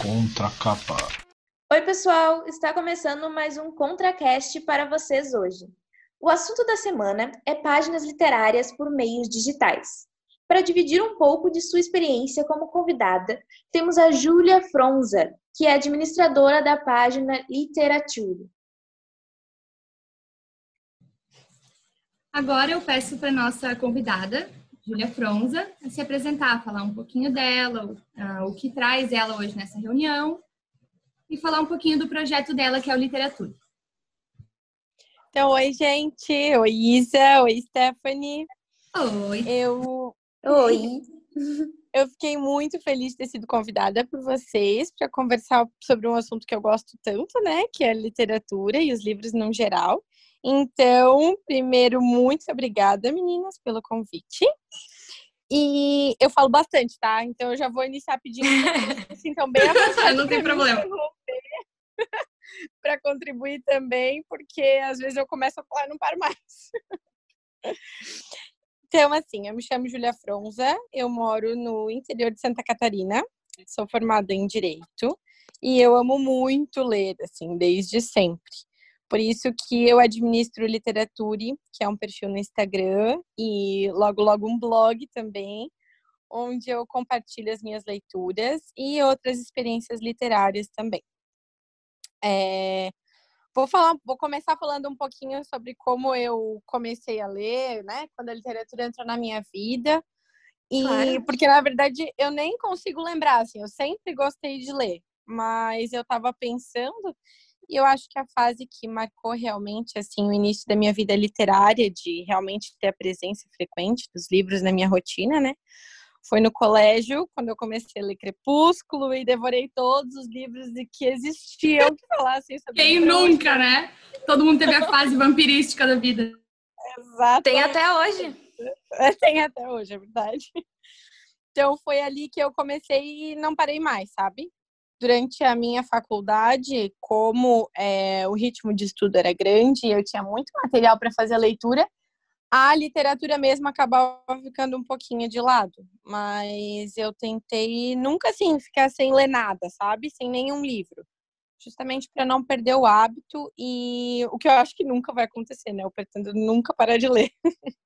Contracapa. Oi, pessoal! Está começando mais um ContraCast para vocês hoje. O assunto da semana é páginas literárias por meios digitais. Para dividir um pouco de sua experiência como convidada, temos a Júlia Fronza, que é administradora da página Literature. Agora eu peço para nossa convidada, Júlia Fronza, se apresentar, falar um pouquinho dela, o que traz ela hoje nessa reunião e falar um pouquinho do projeto dela, que é o Literatura. Então, oi, gente. Oi, Isa. Oi, Stephanie. Oi. Eu. Oi. Eu fiquei muito feliz de ter sido convidada por vocês para conversar sobre um assunto que eu gosto tanto, né? Que é a literatura e os livros no geral. Então, primeiro, muito obrigada, meninas, pelo convite. E eu falo bastante, tá? Então eu já vou iniciar pedindo que sintam bem Não tem problema. para contribuir também, porque às vezes eu começo a falar e não paro mais. então, assim, eu me chamo Julia Fronza, eu moro no interior de Santa Catarina, sou formada em Direito e eu amo muito ler, assim, desde sempre. Por isso que eu administro Literature, que é um perfil no Instagram, e logo, logo um blog também, onde eu compartilho as minhas leituras e outras experiências literárias também. É, vou falar, vou começar falando um pouquinho sobre como eu comecei a ler, né? Quando a literatura entrou na minha vida. E claro. porque na verdade eu nem consigo lembrar, assim, eu sempre gostei de ler, mas eu estava pensando e eu acho que a fase que marcou realmente assim o início da minha vida literária, de realmente ter a presença frequente dos livros na minha rotina, né? Foi no colégio, quando eu comecei a ler Crepúsculo e devorei todos os livros que existiam que falassem sobre Quem nunca, né? Todo mundo teve a fase vampirística da vida. Exato. Tem até hoje. Tem até hoje, é verdade. Então foi ali que eu comecei e não parei mais, sabe? Durante a minha faculdade, como é, o ritmo de estudo era grande, eu tinha muito material para fazer a leitura, a literatura mesmo acabava ficando um pouquinho de lado, mas eu tentei nunca assim ficar sem ler nada, sabe? Sem nenhum livro. Justamente para não perder o hábito e o que eu acho que nunca vai acontecer, né? Eu pretendo nunca parar de ler.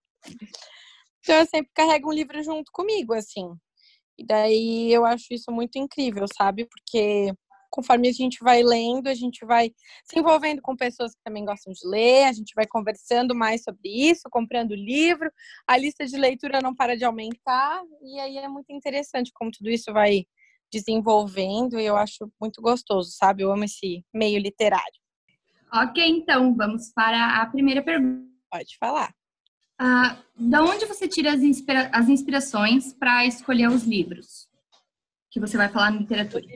então eu sempre carrego um livro junto comigo, assim. E daí eu acho isso muito incrível, sabe? Porque conforme a gente vai lendo, a gente vai se envolvendo com pessoas que também gostam de ler, a gente vai conversando mais sobre isso, comprando livro, a lista de leitura não para de aumentar, e aí é muito interessante como tudo isso vai desenvolvendo, e eu acho muito gostoso, sabe? Eu amo esse meio literário. Ok, então, vamos para a primeira pergunta. Pode falar. Ah, da onde você tira as, inspira as inspirações para escolher os livros que você vai falar na literatura?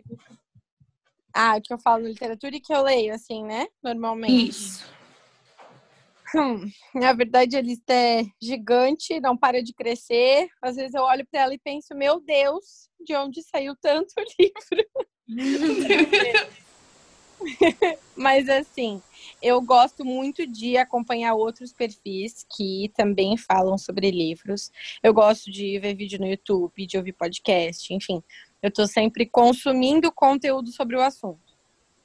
Ah, que eu falo literatura e que eu leio, assim, né? Normalmente. Isso. Hum, na verdade, a lista é gigante, não para de crescer. Às vezes eu olho para ela e penso, meu Deus, de onde saiu tanto livro? Mas assim, eu gosto muito de acompanhar outros perfis que também falam sobre livros. Eu gosto de ver vídeo no YouTube, de ouvir podcast, enfim. Eu estou sempre consumindo conteúdo sobre o assunto.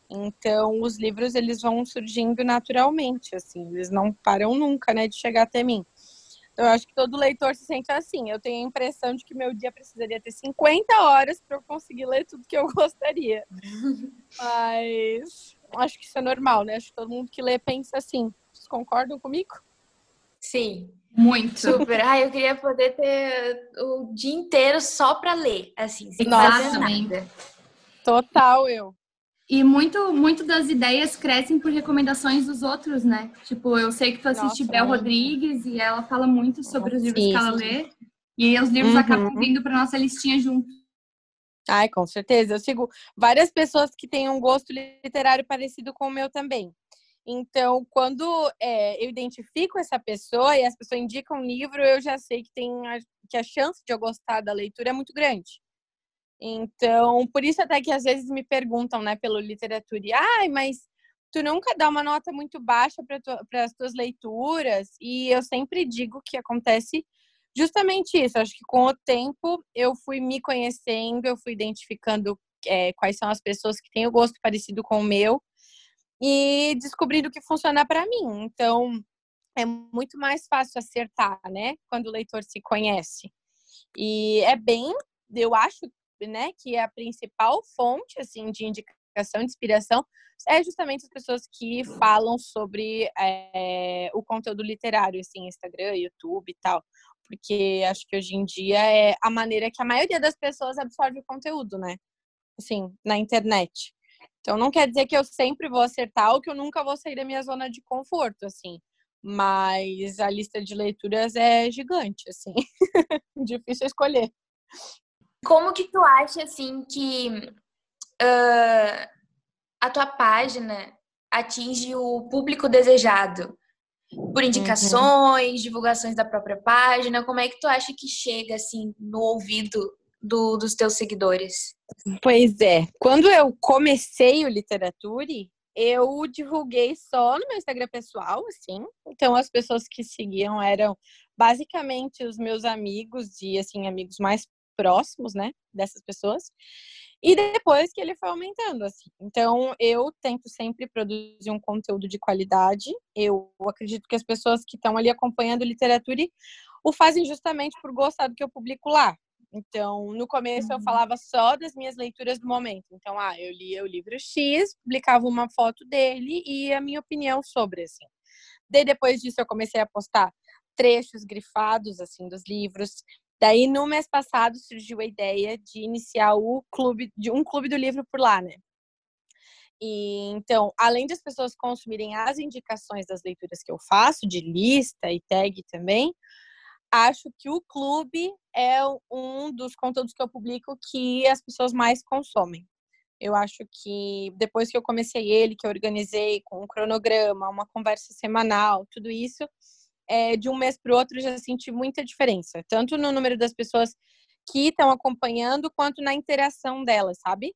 Então, os livros eles vão surgindo naturalmente, assim, eles não param nunca, né, de chegar até mim. Eu acho que todo leitor se sente assim. Eu tenho a impressão de que meu dia precisaria ter 50 horas para eu conseguir ler tudo que eu gostaria. Mas acho que isso é normal, né? Acho que todo mundo que lê pensa assim. Vocês concordam comigo? Sim. Muito. Super. Ah, eu queria poder ter o dia inteiro só para ler, assim, sem Nossa, fazer nada. Total, eu. E muito, muito das ideias crescem por recomendações dos outros, né? Tipo, eu sei que tu assiste Nossa, Bel. Rodrigues e ela fala muito sobre os livros Sim, que ela lê. E os livros Uhum. acabam vindo para nossa listinha junto. Ai, com certeza. Eu sigo várias pessoas que têm um gosto literário parecido com o meu também. Então, quando é, eu identifico essa pessoa e as pessoas indicam um livro, eu já sei que tem a, que a chance de eu gostar da leitura é muito grande. Então, por isso até que às vezes me perguntam, né, pelo literatura, ai, mas tu nunca dá uma nota muito baixa para as tuas leituras, e eu sempre digo que acontece justamente isso. Acho que com o tempo eu fui me conhecendo, eu fui identificando é, quais são as pessoas que têm o gosto parecido com o meu e descobrindo o que funciona para mim. Então, é muito mais fácil acertar, né? Quando o leitor se conhece. E é bem, eu acho, né, que é a principal fonte assim de indicação, de inspiração é justamente as pessoas que falam sobre é, o conteúdo literário, assim, Instagram, YouTube e tal. Porque acho que hoje em dia é a maneira que a maioria das pessoas absorve o conteúdo, né? Assim, na internet. Então não quer dizer que eu sempre vou acertar ou que eu nunca vou sair da minha zona de conforto, assim mas a lista de leituras é gigante, assim, difícil escolher. Como que tu acha, assim, que uh, a tua página atinge o público desejado? Por uhum. indicações, uhum. divulgações da própria página, como é que tu acha que chega, assim, no ouvido do, dos teus seguidores? Pois é, quando eu comecei o Literature, eu divulguei só no meu Instagram pessoal, assim. Então as pessoas que seguiam eram basicamente os meus amigos e assim amigos mais próximos, né, dessas pessoas. E depois que ele foi aumentando, assim. Então, eu tento sempre produzir um conteúdo de qualidade. Eu acredito que as pessoas que estão ali acompanhando literatura o fazem justamente por gostar do que eu publico lá. Então, no começo eu uhum. falava só das minhas leituras do momento. Então, ah, eu lia o livro X, publicava uma foto dele e a minha opinião sobre, assim. Daí, depois disso, eu comecei a postar trechos grifados, assim, dos livros. Daí, no mês passado, surgiu a ideia de iniciar o clube, de um clube do livro por lá, né? E, então, além das pessoas consumirem as indicações das leituras que eu faço, de lista e tag também, acho que o clube é um dos conteúdos que eu publico que as pessoas mais consomem. Eu acho que depois que eu comecei ele, que eu organizei com um cronograma, uma conversa semanal, tudo isso, é, de um mês para o outro já senti muita diferença, tanto no número das pessoas que estão acompanhando, quanto na interação delas, sabe?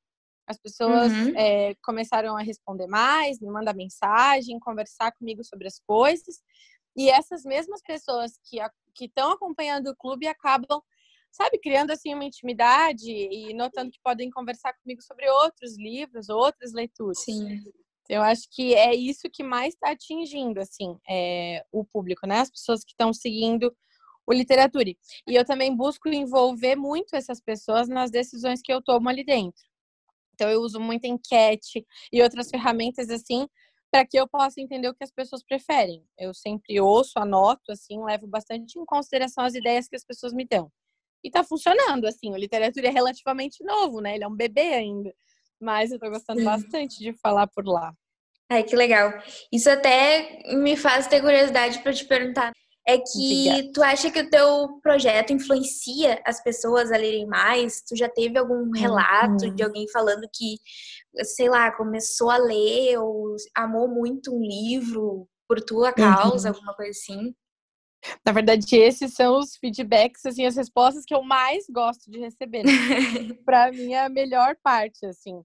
As pessoas uhum. é, começaram a responder mais, me mandar mensagem, conversar comigo sobre as coisas. E essas mesmas pessoas que que estão acompanhando o clube acabam, sabe, criando assim uma intimidade e notando que podem conversar comigo sobre outros livros, outras leituras. Sim. Eu acho que é isso que mais está atingindo, assim, é, o público, né? As pessoas que estão seguindo o literatura. E eu também busco envolver muito essas pessoas nas decisões que eu tomo ali dentro. Então eu uso muita enquete e outras ferramentas assim para que eu possa entender o que as pessoas preferem. Eu sempre ouço, anoto, assim, levo bastante em consideração as ideias que as pessoas me dão. E tá funcionando, assim, o literatura é relativamente novo, né? Ele é um bebê ainda. Mas eu tô gostando bastante de falar por lá. Ai, que legal. Isso até me faz ter curiosidade para te perguntar. É que Obrigada. tu acha que o teu projeto influencia as pessoas a lerem mais? Tu já teve algum relato uhum. de alguém falando que sei lá, começou a ler ou amou muito um livro por tua causa, uhum. alguma coisa assim? Na verdade, esses são os feedbacks, assim, as respostas que eu mais gosto de receber. Né? Para mim é a melhor parte, assim.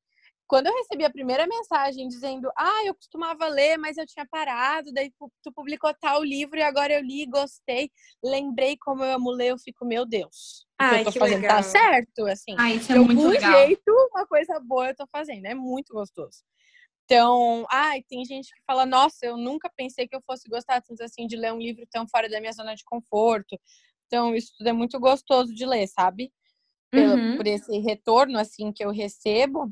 Quando eu recebi a primeira mensagem dizendo, ah, eu costumava ler, mas eu tinha parado, daí tu publicou tal livro e agora eu li, gostei, lembrei como eu amo ler, eu fico, meu Deus, Ai, que eu tô que fazendo tá legal. tá certo, assim. Ah, isso é de algum legal. jeito, uma coisa boa eu tô fazendo, é muito gostoso. Então, ai, tem gente que fala, nossa, eu nunca pensei que eu fosse gostar tanto assim de ler um livro tão fora da minha zona de conforto. Então, isso tudo é muito gostoso de ler, sabe? Pelo, uhum. Por esse retorno, assim, que eu recebo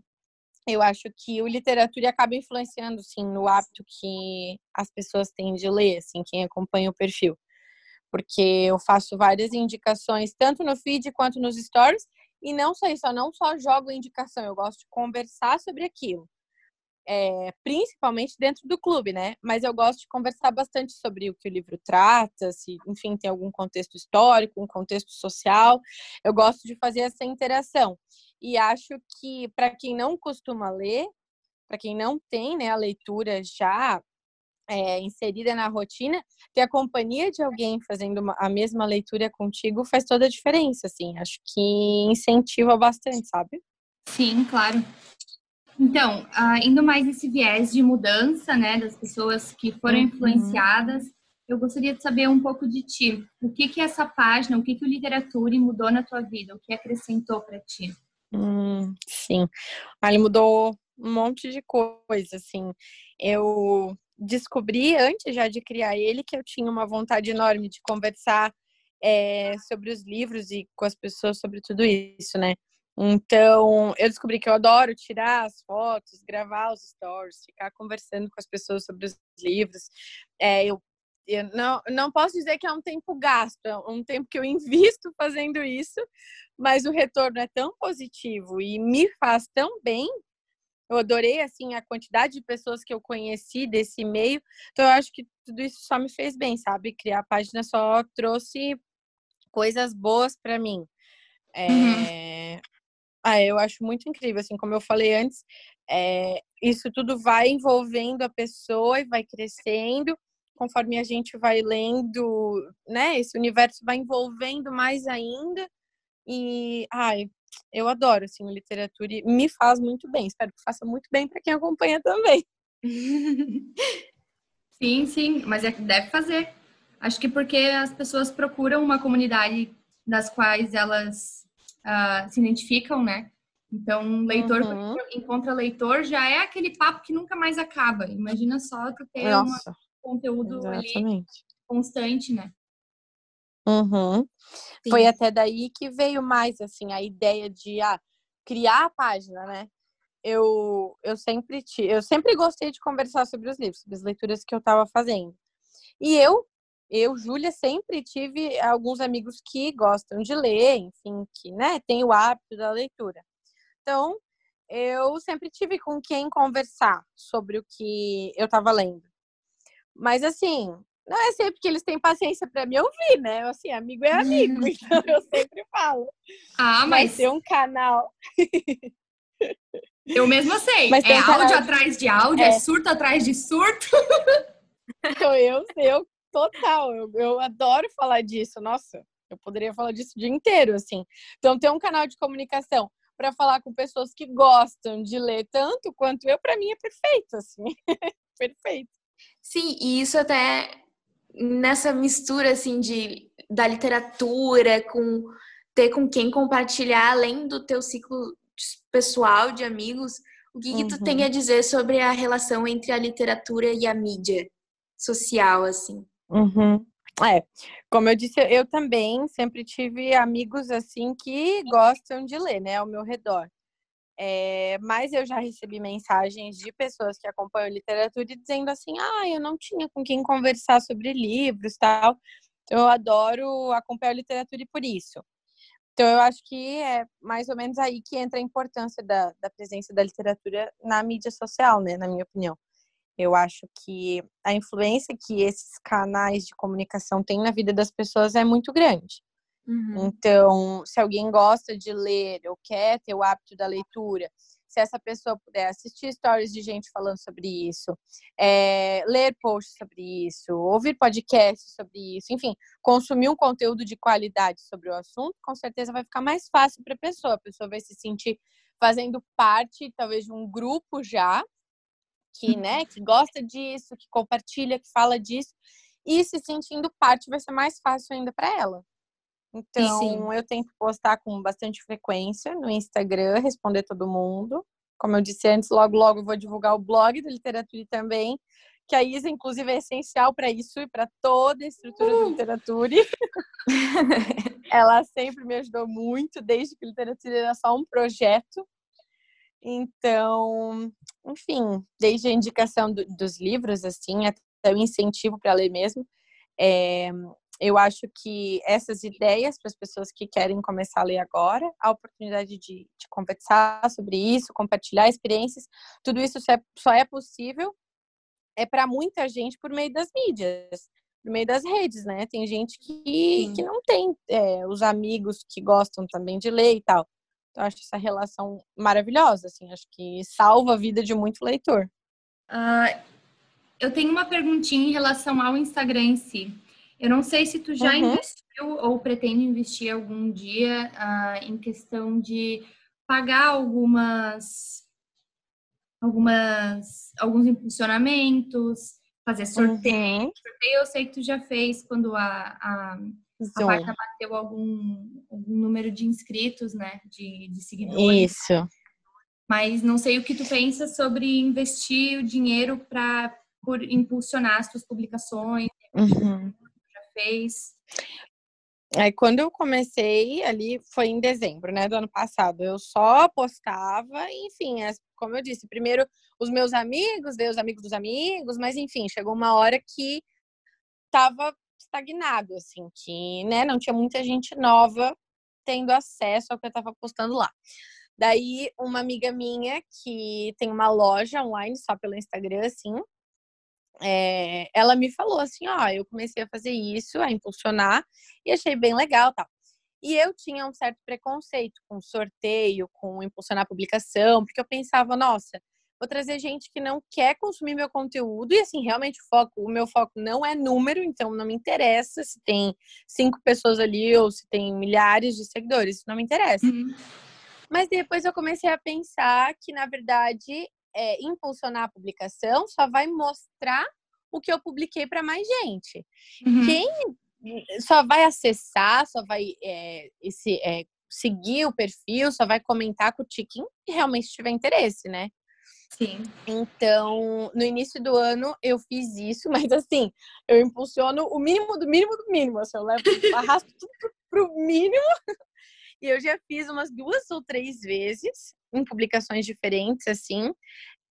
eu acho que o literatura acaba influenciando, sim, no hábito que as pessoas têm de ler, assim, quem acompanha o perfil. Porque eu faço várias indicações, tanto no feed quanto nos stories, e não só isso, eu não só jogo indicação, eu gosto de conversar sobre aquilo. É, principalmente dentro do clube, né? Mas eu gosto de conversar bastante sobre o que o livro trata, se, enfim, tem algum contexto histórico, um contexto social. Eu gosto de fazer essa interação. E acho que para quem não costuma ler, para quem não tem né, a leitura já é, inserida na rotina, ter a companhia de alguém fazendo uma, a mesma leitura contigo faz toda a diferença, assim. Acho que incentiva bastante, sabe? Sim, claro. Então, uh, indo mais nesse viés de mudança, né, das pessoas que foram uhum. influenciadas, eu gostaria de saber um pouco de ti. O que que essa página, o que que o Literatura mudou na tua vida? O que acrescentou para ti? Hum, sim, ele mudou um monte de coisa, assim. Eu descobri antes já de criar ele que eu tinha uma vontade enorme de conversar é, sobre os livros e com as pessoas sobre tudo isso, né? Então, eu descobri que eu adoro tirar as fotos, gravar os stories, ficar conversando com as pessoas sobre os livros. É, eu, eu não, não posso dizer que é um tempo gasto, é um tempo que eu invisto fazendo isso, mas o retorno é tão positivo e me faz tão bem. Eu adorei assim a quantidade de pessoas que eu conheci desse meio. Então eu acho que tudo isso só me fez bem, sabe? Criar a página só trouxe coisas boas para mim. É... Uhum. Ah, eu acho muito incrível, assim, como eu falei antes, é... isso tudo vai envolvendo a pessoa e vai crescendo conforme a gente vai lendo, né? Esse universo vai envolvendo mais ainda. E, ai, eu adoro, assim, literatura e me faz muito bem. Espero que faça muito bem para quem acompanha também. sim, sim, mas é que deve fazer. Acho que porque as pessoas procuram uma comunidade das quais elas uh, se identificam, né? Então, leitor uhum. encontra leitor já é aquele papo que nunca mais acaba. Imagina só tu ter um conteúdo constante, né? Uhum. Foi até daí que veio mais assim a ideia de ah, criar a página, né? Eu, eu sempre eu sempre gostei de conversar sobre os livros, sobre as leituras que eu estava fazendo. E eu eu, Júlia, sempre tive alguns amigos que gostam de ler, enfim, que né, tem o hábito da leitura. Então, eu sempre tive com quem conversar sobre o que eu estava lendo. Mas, assim, não é sempre que eles têm paciência para me ouvir, né? Assim, amigo é amigo, então eu sempre falo. Ah, mas. tem um canal. Eu mesma sei. Mas é um áudio atrás de áudio, é. é surto atrás de surto. Então, eu, eu Total, eu, eu adoro falar disso. Nossa, eu poderia falar disso o dia inteiro, assim. Então, ter um canal de comunicação para falar com pessoas que gostam de ler tanto quanto eu, para mim é perfeito, assim. perfeito. Sim, e isso até nessa mistura, assim, de, da literatura com ter com quem compartilhar, além do teu ciclo pessoal de amigos, o que, que tu tem uhum. a dizer sobre a relação entre a literatura e a mídia social, assim? Uhum. É, como eu disse, eu também sempre tive amigos assim que gostam de ler, né, ao meu redor. É, mas eu já recebi mensagens de pessoas que acompanham literatura dizendo assim: ah, eu não tinha com quem conversar sobre livros tal. Então, eu adoro acompanhar literatura e por isso. Então, eu acho que é mais ou menos aí que entra a importância da, da presença da literatura na mídia social, né, na minha opinião. Eu acho que a influência que esses canais de comunicação têm na vida das pessoas é muito grande. Uhum. Então, se alguém gosta de ler ou quer ter o hábito da leitura, se essa pessoa puder assistir stories de gente falando sobre isso, é, ler posts sobre isso, ouvir podcasts sobre isso, enfim, consumir um conteúdo de qualidade sobre o assunto, com certeza vai ficar mais fácil para a pessoa. A pessoa vai se sentir fazendo parte, talvez, de um grupo já, que, né, que gosta disso, que compartilha, que fala disso, e se sentindo parte vai ser mais fácil ainda para ela. Então, Sim. eu tento postar com bastante frequência no Instagram, responder todo mundo. Como eu disse antes, logo, logo eu vou divulgar o blog da literatura também, que a Isa, inclusive, é essencial para isso e para toda a estrutura uh! da literatura. Ela sempre me ajudou muito, desde que a literatura era só um projeto. Então, enfim, desde a indicação do, dos livros, assim, até o incentivo para ler mesmo, é, eu acho que essas ideias para as pessoas que querem começar a ler agora, a oportunidade de, de conversar sobre isso, compartilhar experiências, tudo isso só é, só é possível é para muita gente por meio das mídias, por meio das redes, né? Tem gente que, que não tem é, os amigos que gostam também de ler e tal. Então, acho essa relação maravilhosa, assim, acho que salva a vida de muito leitor. Uh, eu tenho uma perguntinha em relação ao Instagram em si. Eu não sei se tu já uhum. investiu ou pretende investir algum dia uh, em questão de pagar algumas algumas, alguns impulsionamentos, fazer sorteio. Uhum. Sorteio eu sei que tu já fez quando a, a, a página bateu algum, algum número de inscritos, né? De, de seguidores. Isso. Mas não sei o que tu pensa sobre investir o dinheiro para por impulsionar as tuas publicações, Uhum. Fez. Aí quando eu comecei ali foi em dezembro, né, do ano passado. Eu só postava, enfim, as- como eu disse, primeiro os meus amigos, daí os amigos dos amigos, mas enfim, chegou uma hora que tava estagnado, assim, que, né, não tinha muita gente nova tendo acesso ao que eu tava postando lá. Daí uma amiga minha que tem uma loja online só pelo Instagram, assim, é, ela me falou assim, ó, eu comecei a fazer isso, a impulsionar, e achei bem legal tal. E eu tinha um certo preconceito com sorteio, com impulsionar a publicação, porque eu pensava, nossa, vou trazer gente que não quer consumir meu conteúdo, e assim, realmente o foco, o meu foco não é número, então não me interessa se tem cinco pessoas ali ou se tem milhares de seguidores, isso não me interessa. Mas depois eu comecei a pensar que, na verdade, é, impulsionar a publicação só vai mostrar o que eu publiquei para mais gente. Uhum. Quem só vai acessar, só vai é, esse, é, seguir o perfil, só vai comentar com o Tiquinho e realmente tiver interesse, né? Sim. Então, no início do ano eu fiz isso, mas assim, eu impulsiono o mínimo do mínimo do mínimo, assim, eu levo, arrasto tudo pro mínimo. E eu já fiz umas duas ou três vezes em publicações diferentes, assim.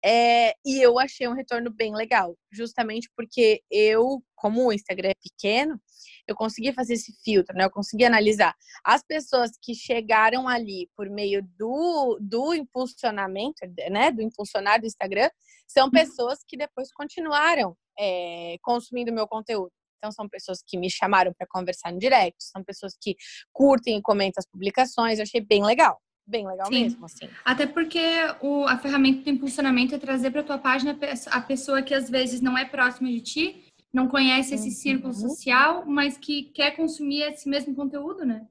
É, e eu achei um retorno bem legal, justamente porque eu, como o Instagram é pequeno, eu consegui fazer esse filtro, né? Eu consegui analisar as pessoas que chegaram ali por meio do, do impulsionamento, né? Do impulsionar do Instagram, são pessoas que depois continuaram é, consumindo meu conteúdo. Então, são pessoas que me chamaram para conversar no direct, são pessoas que curtem e comentam as publicações. Eu achei bem legal, bem legal Sim. mesmo, assim. Até porque o, a ferramenta do impulsionamento é trazer para tua página a pessoa que às vezes não é próxima de ti, não conhece esse Uhum. círculo social, mas que quer consumir esse mesmo conteúdo, né?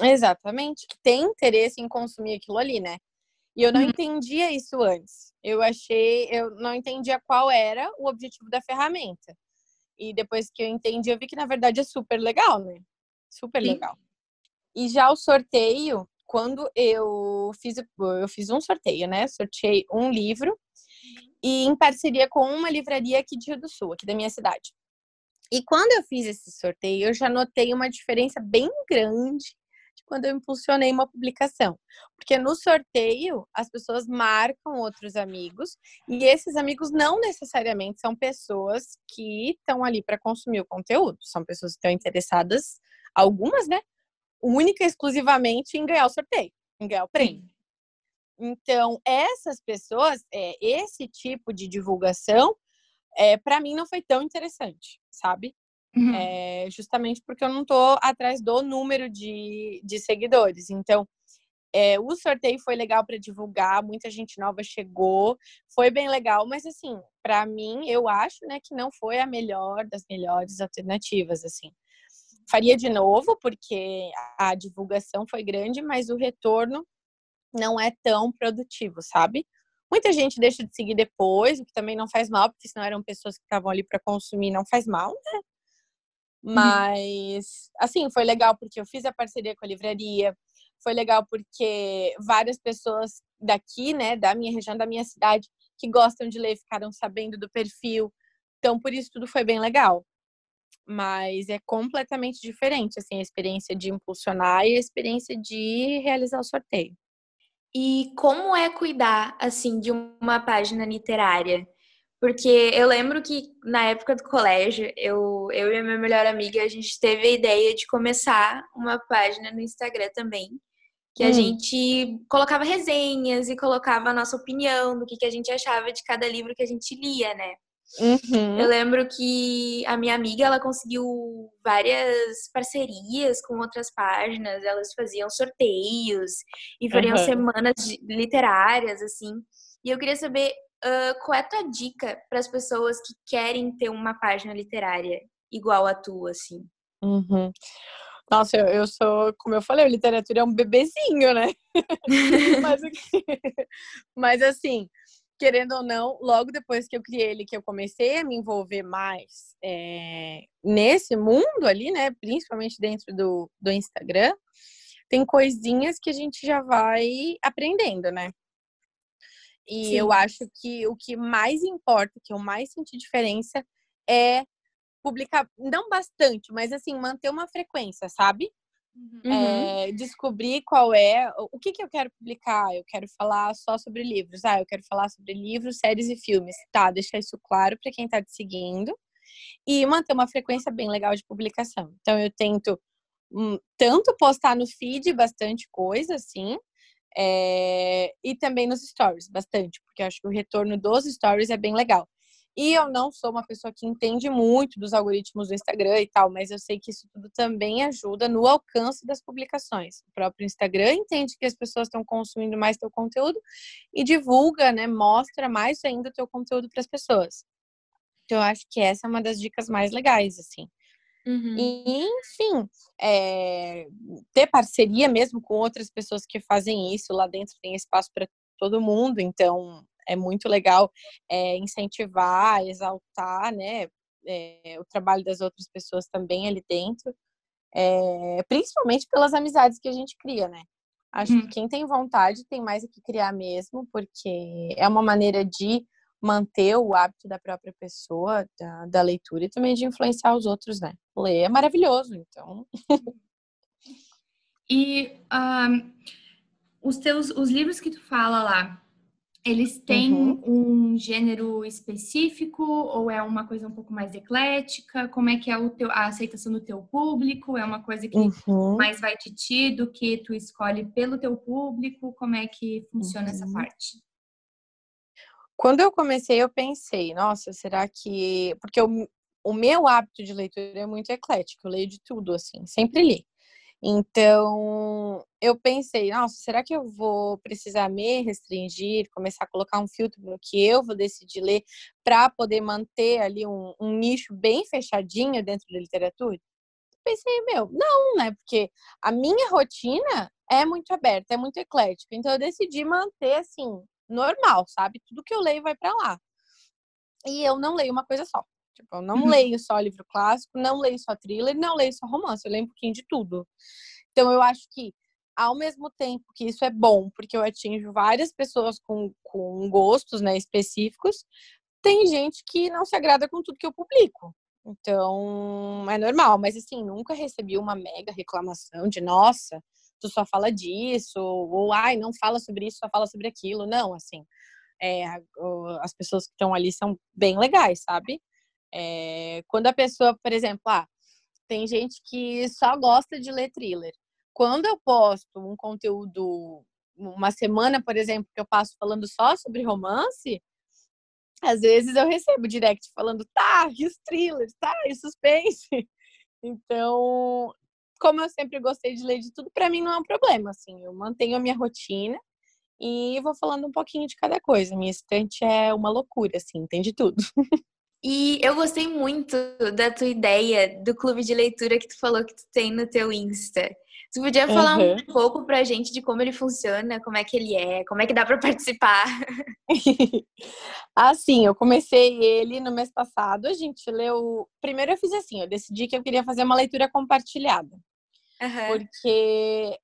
Exatamente, que tem interesse em consumir aquilo ali, né? E eu não Uhum. entendia isso antes. Eu achei, eu não entendia qual era o objetivo da ferramenta. E depois que eu entendi, eu vi que na verdade é super legal, né? Super Sim. legal. E já o sorteio, quando eu fiz, eu fiz um sorteio, né? Sorteei um livro e em parceria com uma livraria aqui de Rio do Sul, aqui da minha cidade. E quando eu fiz esse sorteio, eu já notei uma diferença bem grande de quando eu impulsionei uma publicação. Porque no sorteio, as pessoas marcam outros amigos, e esses amigos não necessariamente são pessoas que estão ali para consumir o conteúdo, são pessoas que estão interessadas, algumas, né? Única e exclusivamente em ganhar o sorteio, em ganhar o prêmio. Então, essas pessoas, é, esse tipo de divulgação, é, para mim não foi tão interessante, sabe? Uhum. É, justamente porque eu não tô atrás do número de, de seguidores. Então, é, o sorteio foi legal para divulgar, muita gente nova chegou, foi bem legal, mas assim, para mim, eu acho, né, que não foi a melhor das melhores alternativas, assim. Faria de novo, porque a divulgação foi grande, mas o retorno não é tão produtivo, sabe? Muita gente deixa de seguir depois, o que também não faz mal, porque senão eram pessoas que estavam ali para consumir, não faz mal, né? Mas, assim, foi legal porque eu fiz a parceria com a livraria, foi legal porque várias pessoas daqui, né, da minha região, da minha cidade, que gostam de ler, ficaram sabendo do perfil. Então, por isso tudo foi bem legal. Mas é completamente diferente, assim, a experiência de impulsionar e a experiência de realizar o sorteio. E como é cuidar, assim, de uma página literária? Porque eu lembro que na época do colégio, eu, eu e a minha melhor amiga, a gente teve a ideia de começar uma página no Instagram também. Que a Hum. gente colocava resenhas e colocava a nossa opinião do que, que a gente achava de cada livro que a gente lia, né? Uhum. Eu lembro que a minha amiga, ela conseguiu várias parcerias com outras páginas, elas faziam sorteios e faziam Aham. semanas literárias, assim. E eu queria saber ah, qual é a tua dica para as pessoas que querem ter uma página literária igual a tua, assim. Uhum. Nossa, eu, eu sou, como eu falei, literatura é um bebezinho, né? mas, mas assim, querendo ou não, logo depois que eu criei ele, que eu comecei a me envolver mais é, nesse mundo ali, né? Principalmente dentro do, do Instagram, tem coisinhas que a gente já vai aprendendo, né? E Sim. eu acho que o que mais importa, que eu mais senti diferença, é publicar, não bastante, mas assim, manter uma frequência, sabe? Uhum. É, descobrir qual é o que, que eu quero publicar. Eu quero falar só sobre livros. Ah, eu quero falar sobre livros, séries e filmes. Tá, deixar isso claro para quem está te seguindo e manter uma frequência bem legal de publicação. Então eu tento um, tanto postar no feed bastante coisa, assim, é, e também nos stories, bastante, porque acho que o retorno dos stories é bem legal. E eu não sou uma pessoa que entende muito dos algoritmos do Instagram e tal, mas eu sei que isso tudo também ajuda no alcance das publicações. O próprio Instagram entende que as pessoas estão consumindo mais teu conteúdo e divulga, né, mostra mais ainda o teu conteúdo para as pessoas. Então eu acho que essa é uma das dicas mais legais, assim. Uhum. E, enfim, é, ter parceria mesmo com outras pessoas que fazem isso. Lá dentro tem espaço para todo mundo, então é muito legal é, incentivar, exaltar, né, é, o trabalho das outras pessoas também ali dentro, é, principalmente pelas amizades que a gente cria, né? Acho hum. que quem tem vontade tem mais que criar mesmo, porque é uma maneira de manter o hábito da própria pessoa, da, da leitura e também de influenciar os outros, né? Ler é maravilhoso, então. e um, os teus, os livros que tu fala lá, eles têm uhum. um gênero específico ou é uma coisa um pouco mais eclética? Como é que é o teu, a aceitação do teu público? É uma coisa que uhum. mais vai de ti do que tu escolhe pelo teu público? Como é que funciona uhum. essa parte? Quando eu comecei, eu pensei, nossa, será que. Porque o, o meu hábito de leitura é muito eclético, eu leio de tudo, assim, sempre li. Então, eu pensei, nossa, será que eu vou precisar me restringir, começar a colocar um filtro no que eu vou decidir ler para poder manter ali um, um, nicho bem fechadinho dentro da literatura? Pensei, meu, não, né? Porque a minha rotina é muito aberta, é muito eclética. Então, eu decidi manter assim, normal, sabe? Tudo que eu leio vai para lá. E eu não leio uma coisa só. Tipo, eu não uhum. leio só livro clássico, não leio só thriller, não leio só romance, eu leio um pouquinho de tudo. Então, eu acho que, ao mesmo tempo que isso é bom, porque eu atinjo várias pessoas com, com gostos né, específicos, tem gente que não se agrada com tudo que eu publico. Então, é normal, mas assim, nunca recebi uma mega reclamação de nossa, tu só fala disso, ou ai, não fala sobre isso, só fala sobre aquilo. Não, assim, é, as pessoas que estão ali são bem legais, sabe? É, quando a pessoa, por exemplo, ah, tem gente que só gosta de ler thriller. Quando eu posto um conteúdo, uma semana, por exemplo, que eu passo falando só sobre romance, às vezes eu recebo direct falando, tá, e os thrillers, tá, e suspense. Então, como eu sempre gostei de ler de tudo, para mim não é um problema, assim, eu mantenho a minha rotina e vou falando um pouquinho de cada coisa. Minha estante é uma loucura, assim, tem de tudo. E eu gostei muito da tua ideia do clube de leitura que tu falou que tu tem no teu Insta. Tu podia falar uhum. um pouco pra gente de como ele funciona, como é que ele é, como é que dá para participar? assim, eu comecei ele no mês passado, a gente leu. Primeiro eu fiz assim, eu decidi que eu queria fazer uma leitura compartilhada. Uhum. Porque,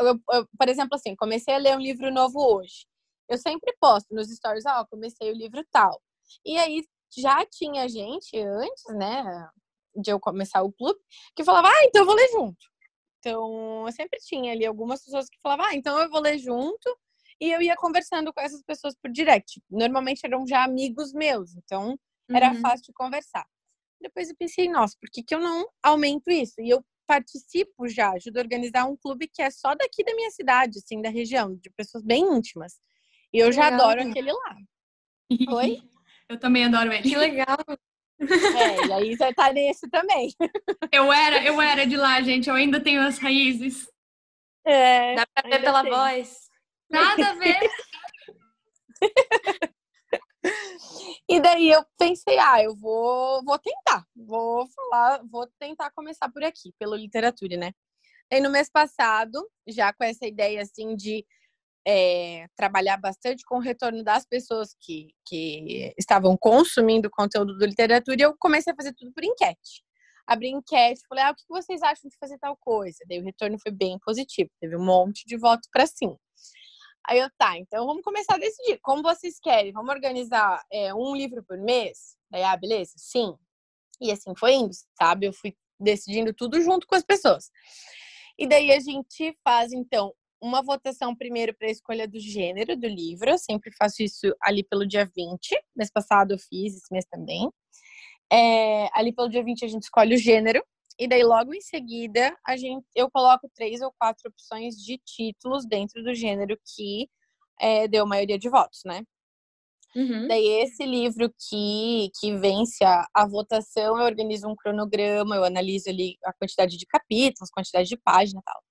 eu, eu, por exemplo, assim, comecei a ler um livro novo hoje. Eu sempre posto nos stories, ó, oh, comecei o livro tal. E aí já tinha gente antes, né, de eu começar o clube, que falava, ah, então eu vou ler junto. Então, eu sempre tinha ali algumas pessoas que falavam, ah, então eu vou ler junto. E eu ia conversando com essas pessoas por direct. Normalmente eram já amigos meus, então era uhum. fácil de conversar. Depois eu pensei, nossa, por que, que eu não aumento isso? E eu participo já, ajudo a organizar um clube que é só daqui da minha cidade, assim, da região, de pessoas bem íntimas. E eu já Legal. adoro aquele lá. Oi? Eu também adoro ele. Que legal. É, e aí você tá nesse também. Eu era, eu era de lá, gente. Eu ainda tenho as raízes. É, Dá pra ver pela tem. voz. Nada a ver. e daí eu pensei, ah, eu vou, vou tentar, vou falar, vou tentar começar por aqui, pela literatura, né? E no mês passado, já com essa ideia assim de é, trabalhar bastante com o retorno das pessoas que, que estavam consumindo conteúdo do literatura eu comecei a fazer tudo por enquete. Abri enquete, falei, ah, o que vocês acham de fazer tal coisa? Daí o retorno foi bem positivo, teve um monte de votos para sim. Aí eu, tá, então vamos começar a decidir. Como vocês querem? Vamos organizar é, um livro por mês? Daí, ah, beleza? Sim. E assim foi indo, sabe? Eu fui decidindo tudo junto com as pessoas. E daí a gente faz, então, uma votação primeiro para a escolha do gênero do livro. Eu sempre faço isso ali pelo dia 20. Mês passado eu fiz, esse mês também. É, ali pelo dia 20 a gente escolhe o gênero. E daí, logo em seguida, a gente, eu coloco três ou quatro opções de títulos dentro do gênero que é, deu maioria de votos, né? Uhum. Daí, esse livro que, que vence a, a votação, eu organizo um cronograma, eu analiso ali a quantidade de capítulos, quantidade de página e tal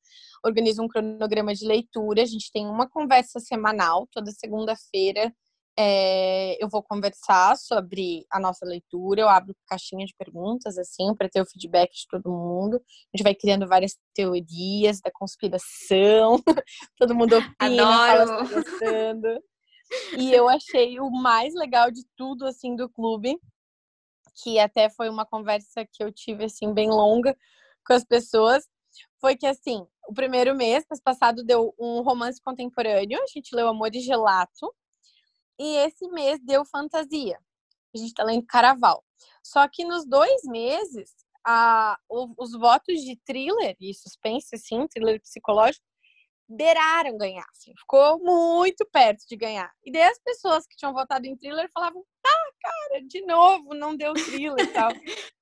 organizo um cronograma de leitura. A gente tem uma conversa semanal, toda segunda-feira. É, eu vou conversar sobre a nossa leitura, eu abro caixinha de perguntas, assim, para ter o feedback de todo mundo. A gente vai criando várias teorias da conspiração, todo mundo opina, Adoro. fala E eu achei o mais legal de tudo, assim, do clube, que até foi uma conversa que eu tive, assim, bem longa com as pessoas, foi que, assim, o primeiro mês, mês passado, deu um romance contemporâneo, a gente leu Amor e Gelato, e esse mês deu fantasia. A gente tá lendo Caraval. Só que nos dois meses, a, os votos de thriller e suspense, assim, thriller psicológico, beiraram ganhar, assim, ficou muito perto de ganhar. E daí as pessoas que tinham votado em thriller falavam, tá, cara, de novo, não deu thriller e tal.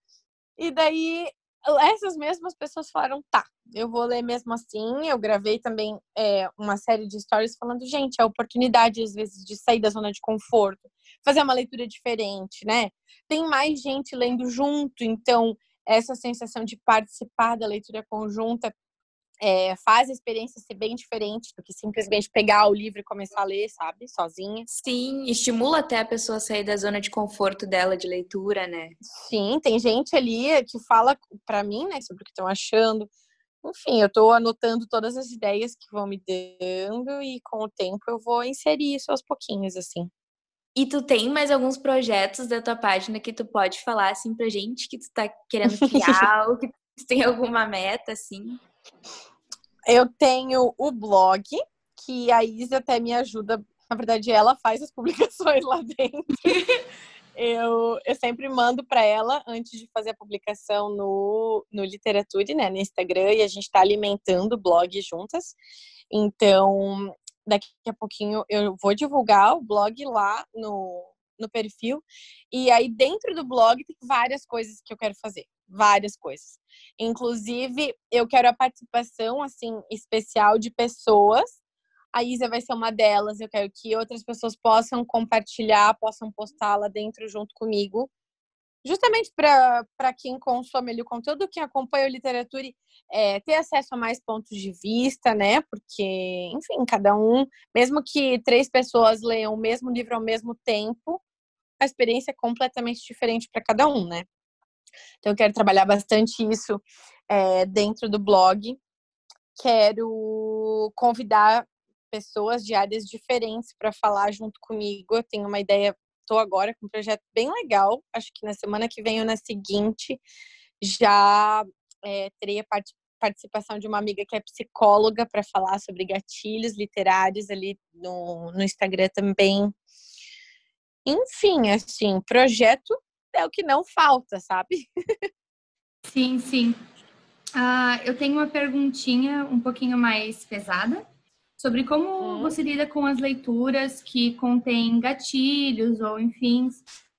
e daí essas mesmas pessoas falaram, tá, eu vou ler mesmo assim. Eu gravei também é, uma série de stories falando, gente, a oportunidade às vezes de sair da zona de conforto, fazer uma leitura diferente, né? Tem mais gente lendo junto, então essa sensação de participar da leitura conjunta é, faz a experiência ser bem diferente do que simplesmente pegar o livro e começar a ler, sabe, sozinha. Sim, estimula até a pessoa a sair da zona de conforto dela de leitura, né? Sim, tem gente ali que fala para mim, né, sobre o que estão achando. Enfim, eu estou anotando todas as ideias que vão me dando e com o tempo eu vou inserir isso aos pouquinhos, assim. E tu tem mais alguns projetos da tua página que tu pode falar assim pra gente que tu tá querendo criar ou que tu tem alguma meta assim? Eu tenho o blog, que a Isa até me ajuda. Na verdade, ela faz as publicações lá dentro. eu, eu sempre mando para ela antes de fazer a publicação no, no Literature, né, no Instagram, e a gente está alimentando o blog juntas. Então, daqui a pouquinho eu vou divulgar o blog lá no, no perfil. E aí, dentro do blog, tem várias coisas que eu quero fazer várias coisas. Inclusive, eu quero a participação assim especial de pessoas. A Isa vai ser uma delas. Eu quero que outras pessoas possam compartilhar, possam postar lá dentro junto comigo. Justamente para quem consome ali o conteúdo, quem acompanha a literatura, é, ter acesso a mais pontos de vista, né? Porque, enfim, cada um, mesmo que três pessoas leiam o mesmo livro ao mesmo tempo, a experiência é completamente diferente para cada um, né? Então, eu quero trabalhar bastante isso é, dentro do blog. Quero convidar pessoas de áreas diferentes para falar junto comigo. Eu tenho uma ideia, estou agora com um projeto bem legal. Acho que na semana que vem ou na seguinte já é, terei a part participação de uma amiga que é psicóloga para falar sobre gatilhos literários ali no, no Instagram também. Enfim, assim, projeto é o que não falta, sabe? Sim, sim. Uh, eu tenho uma perguntinha um pouquinho mais pesada sobre como hum. você lida com as leituras que contêm gatilhos ou, enfim,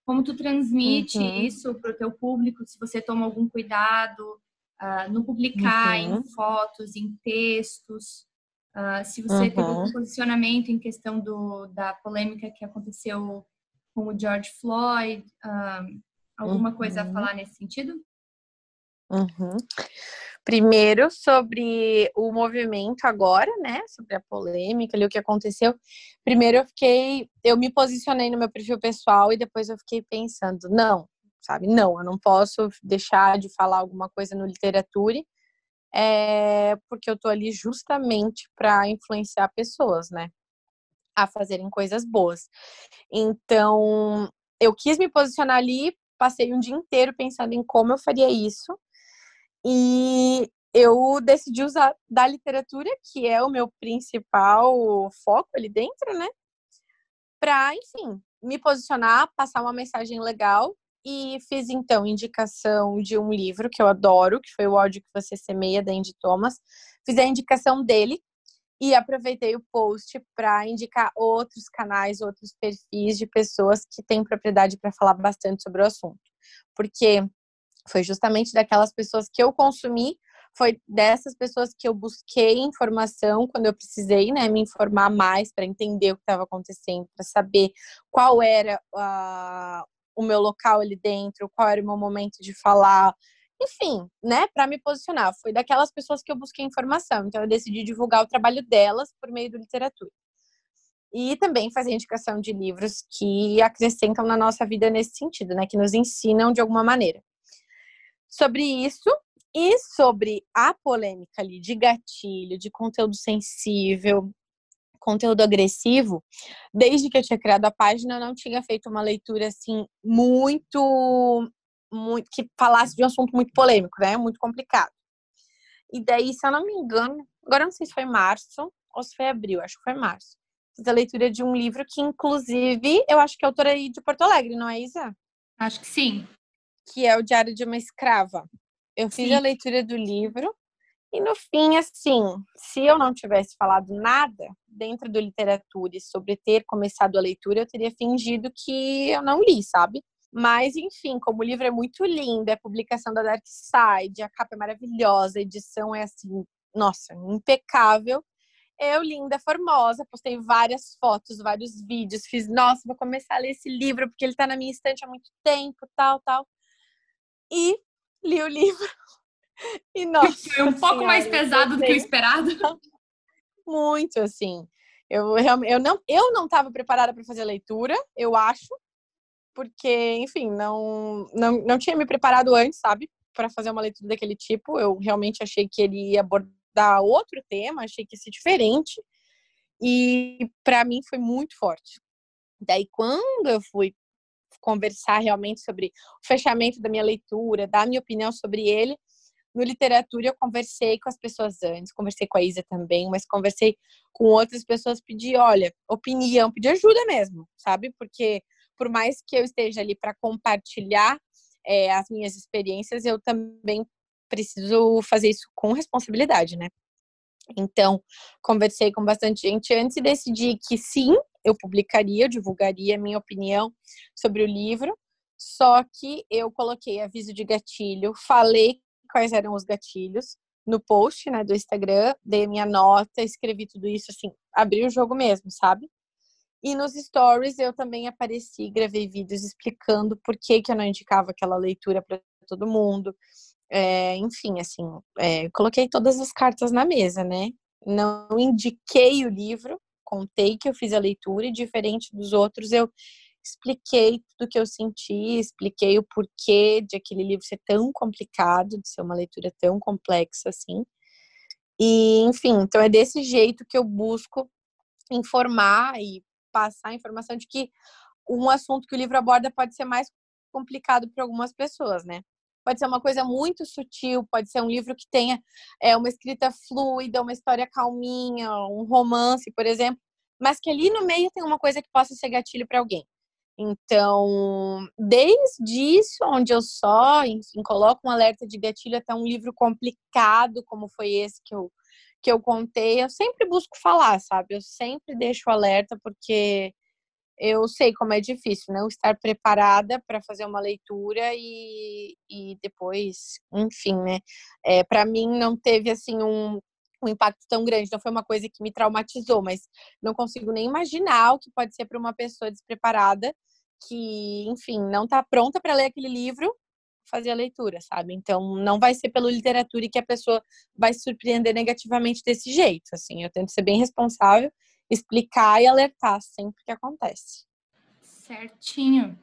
como tu transmite uhum. isso para o teu público, se você toma algum cuidado uh, no publicar uhum. em fotos, em textos, uh, se você uhum. teve algum posicionamento em questão do, da polêmica que aconteceu com o George Floyd, um, alguma uhum. coisa a uhum. falar nesse sentido? Uhum. Primeiro, sobre o movimento agora, né? Sobre a polêmica ali, o que aconteceu. Primeiro, eu fiquei. Eu me posicionei no meu perfil pessoal e depois eu fiquei pensando, não, sabe? Não, eu não posso deixar de falar alguma coisa no literatura, é, porque eu tô ali justamente para influenciar pessoas, né? A fazerem coisas boas. Então, eu quis me posicionar ali, passei um dia inteiro pensando em como eu faria isso. E eu decidi usar da literatura, que é o meu principal foco ali dentro, né? Para, enfim, me posicionar, passar uma mensagem legal. E fiz então indicação de um livro que eu adoro, que foi O ódio que você semeia da Andy Thomas. Fiz a indicação dele e aproveitei o post para indicar outros canais, outros perfis de pessoas que têm propriedade para falar bastante sobre o assunto. Porque foi justamente daquelas pessoas que eu consumi foi dessas pessoas que eu busquei informação quando eu precisei, né, me informar mais para entender o que estava acontecendo, para saber qual era uh, o meu local ali dentro, qual era o meu momento de falar, enfim, né, para me posicionar. Foi daquelas pessoas que eu busquei informação, então eu decidi divulgar o trabalho delas por meio do literatura. E também fazer indicação de livros que acrescentam na nossa vida nesse sentido, né, que nos ensinam de alguma maneira. Sobre isso, e sobre a polêmica ali de gatilho, de conteúdo sensível, conteúdo agressivo, desde que eu tinha criado a página, eu não tinha feito uma leitura assim muito, muito que falasse de um assunto muito polêmico, né? Muito complicado. E daí, se eu não me engano, agora não sei se foi março ou se foi abril, acho que foi março. Fiz a leitura de um livro que, inclusive, eu acho que é autora aí de Porto Alegre, não é, Isa? Acho que sim. Que é o Diário de uma Escrava. Eu fiz Sim. a leitura do livro e no fim, assim, se eu não tivesse falado nada dentro do literatura sobre ter começado a leitura, eu teria fingido que eu não li, sabe? Mas, enfim, como o livro é muito lindo, é publicação da Dark Side, a capa é maravilhosa, a edição é assim, nossa, impecável. Eu, linda, formosa, postei várias fotos, vários vídeos, fiz, nossa, vou começar a ler esse livro porque ele tá na minha estante há muito tempo, tal, tal. E li o livro. E nossa, foi um pouco mais pesado do que o esperado. Muito, assim. Eu, eu não eu não estava preparada para fazer leitura, eu acho, porque, enfim, não, não, não tinha me preparado antes, sabe, para fazer uma leitura daquele tipo. Eu realmente achei que ele ia abordar outro tema, achei que ia ser diferente. E para mim foi muito forte. Daí, quando eu fui conversar realmente sobre o fechamento da minha leitura, dar minha opinião sobre ele. No literatura eu conversei com as pessoas antes, conversei com a Isa também, mas conversei com outras pessoas, pedi, olha, opinião, pedi ajuda mesmo, sabe? Porque por mais que eu esteja ali para compartilhar é, as minhas experiências, eu também preciso fazer isso com responsabilidade, né? Então, conversei com bastante gente antes e decidi que sim, eu publicaria, eu divulgaria a minha opinião sobre o livro, só que eu coloquei aviso de gatilho, falei quais eram os gatilhos no post né, do Instagram, dei a minha nota, escrevi tudo isso, assim, abri o jogo mesmo, sabe? E nos stories eu também apareci, gravei vídeos explicando por que, que eu não indicava aquela leitura para todo mundo. É, enfim, assim, é, coloquei todas as cartas na mesa, né? Não indiquei o livro, contei que eu fiz a leitura e diferente dos outros eu expliquei tudo que eu senti, expliquei o porquê de aquele livro ser tão complicado, de ser uma leitura tão complexa assim. E, enfim, então é desse jeito que eu busco informar e passar a informação de que um assunto que o livro aborda pode ser mais complicado para algumas pessoas, né? Pode ser uma coisa muito sutil, pode ser um livro que tenha é, uma escrita fluida, uma história calminha, um romance, por exemplo, mas que ali no meio tem uma coisa que possa ser gatilho para alguém. Então, desde isso, onde eu só, enfim, coloco um alerta de gatilho até um livro complicado, como foi esse que eu, que eu contei, eu sempre busco falar, sabe? Eu sempre deixo alerta, porque eu sei como é difícil, não né? estar preparada para fazer uma leitura e, e depois, enfim, né? É, para mim não teve assim um, um impacto tão grande, não foi uma coisa que me traumatizou, mas não consigo nem imaginar o que pode ser para uma pessoa despreparada que, enfim, não está pronta para ler aquele livro, fazer a leitura, sabe? Então, não vai ser pela literatura que a pessoa vai se surpreender negativamente desse jeito, assim. Eu tento ser bem responsável explicar e alertar sempre que acontece. Certinho.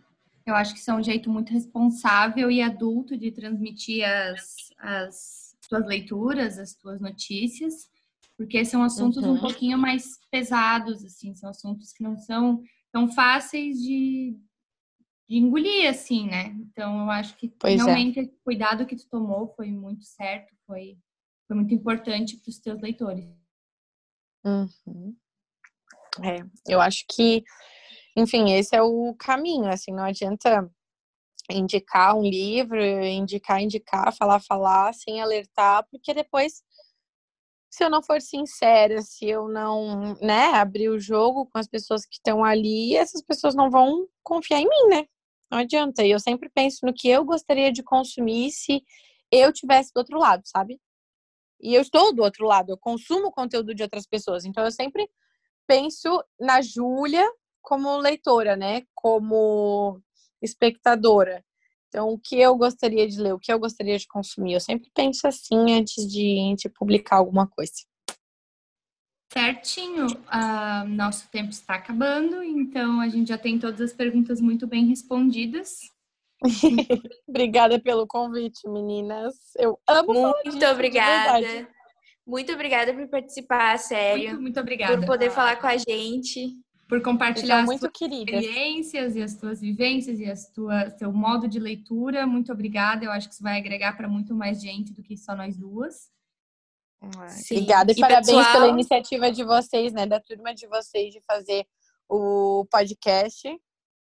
Eu acho que isso é um jeito muito responsável e adulto de transmitir as, as tuas leituras, as tuas notícias. porque são assuntos uhum. um pouquinho mais pesados, assim, são assuntos que não são tão fáceis de, de engolir, assim, né? Então, eu acho que pois é. realmente é. o cuidado que tu tomou foi muito certo, foi, foi muito importante para os teus leitores. Uhum. É, eu acho que, enfim, esse é o caminho, assim, não adianta indicar um livro, indicar, indicar, falar, falar, sem alertar, porque depois, se eu não for sincera, se eu não, né, abrir o jogo com as pessoas que estão ali, essas pessoas não vão confiar em mim, né? Não adianta. E eu sempre penso no que eu gostaria de consumir se eu tivesse do outro lado, sabe? E eu estou do outro lado, eu consumo conteúdo de outras pessoas. Então eu sempre penso na Júlia como leitora, né? Como espectadora. Então, o que eu gostaria de ler, o que eu gostaria de consumir? Eu sempre penso assim antes de, de publicar alguma coisa. Certinho, uh, nosso tempo está acabando, então a gente já tem todas as perguntas muito bem respondidas. obrigada pelo convite, meninas. Eu amo Muito disso, obrigada. Muito obrigada por participar, sério. Muito, muito obrigada. Por poder falar com a gente por compartilhar as tuas experiências e as tuas vivências e as tuas seu modo de leitura. Muito obrigada. Eu acho que isso vai agregar para muito mais gente do que só nós duas. Sim. Obrigada e, e parabéns pessoal... pela iniciativa de vocês, né, da turma de vocês de fazer o podcast.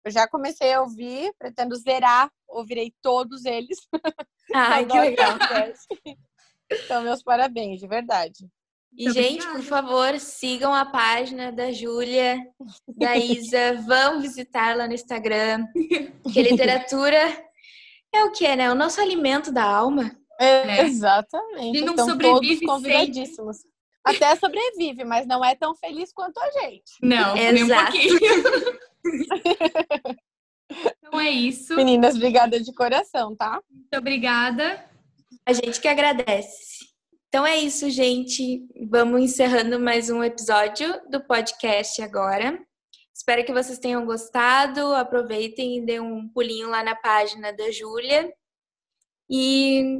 Eu já comecei a ouvir, pretendo zerar, ouvirei todos eles. Ai, que legal. Então, meus parabéns, de verdade. E, Muito gente, obrigada. por favor, sigam a página da Júlia, da Isa. Vão visitar lá no Instagram. Porque literatura é o que, né? O nosso alimento da alma. É, né? Exatamente. E não então, sobrevive todos convidadíssimos. Sempre. Até sobrevive, mas não é tão feliz quanto a gente. Não, Exato. nem um pouquinho. então é isso. Meninas, obrigada de coração, tá? Muito obrigada. A gente que agradece. Então é isso, gente. Vamos encerrando mais um episódio do podcast agora. Espero que vocês tenham gostado. Aproveitem e dêem um pulinho lá na página da Júlia. E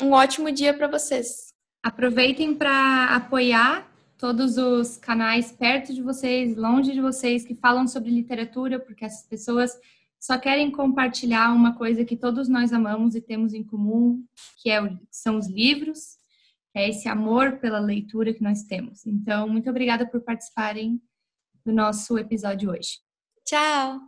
um ótimo dia para vocês. Aproveitem para apoiar todos os canais perto de vocês, longe de vocês, que falam sobre literatura, porque essas pessoas só querem compartilhar uma coisa que todos nós amamos e temos em comum, que é, são os livros é esse amor pela leitura que nós temos. Então, muito obrigada por participarem do nosso episódio hoje. Tchau!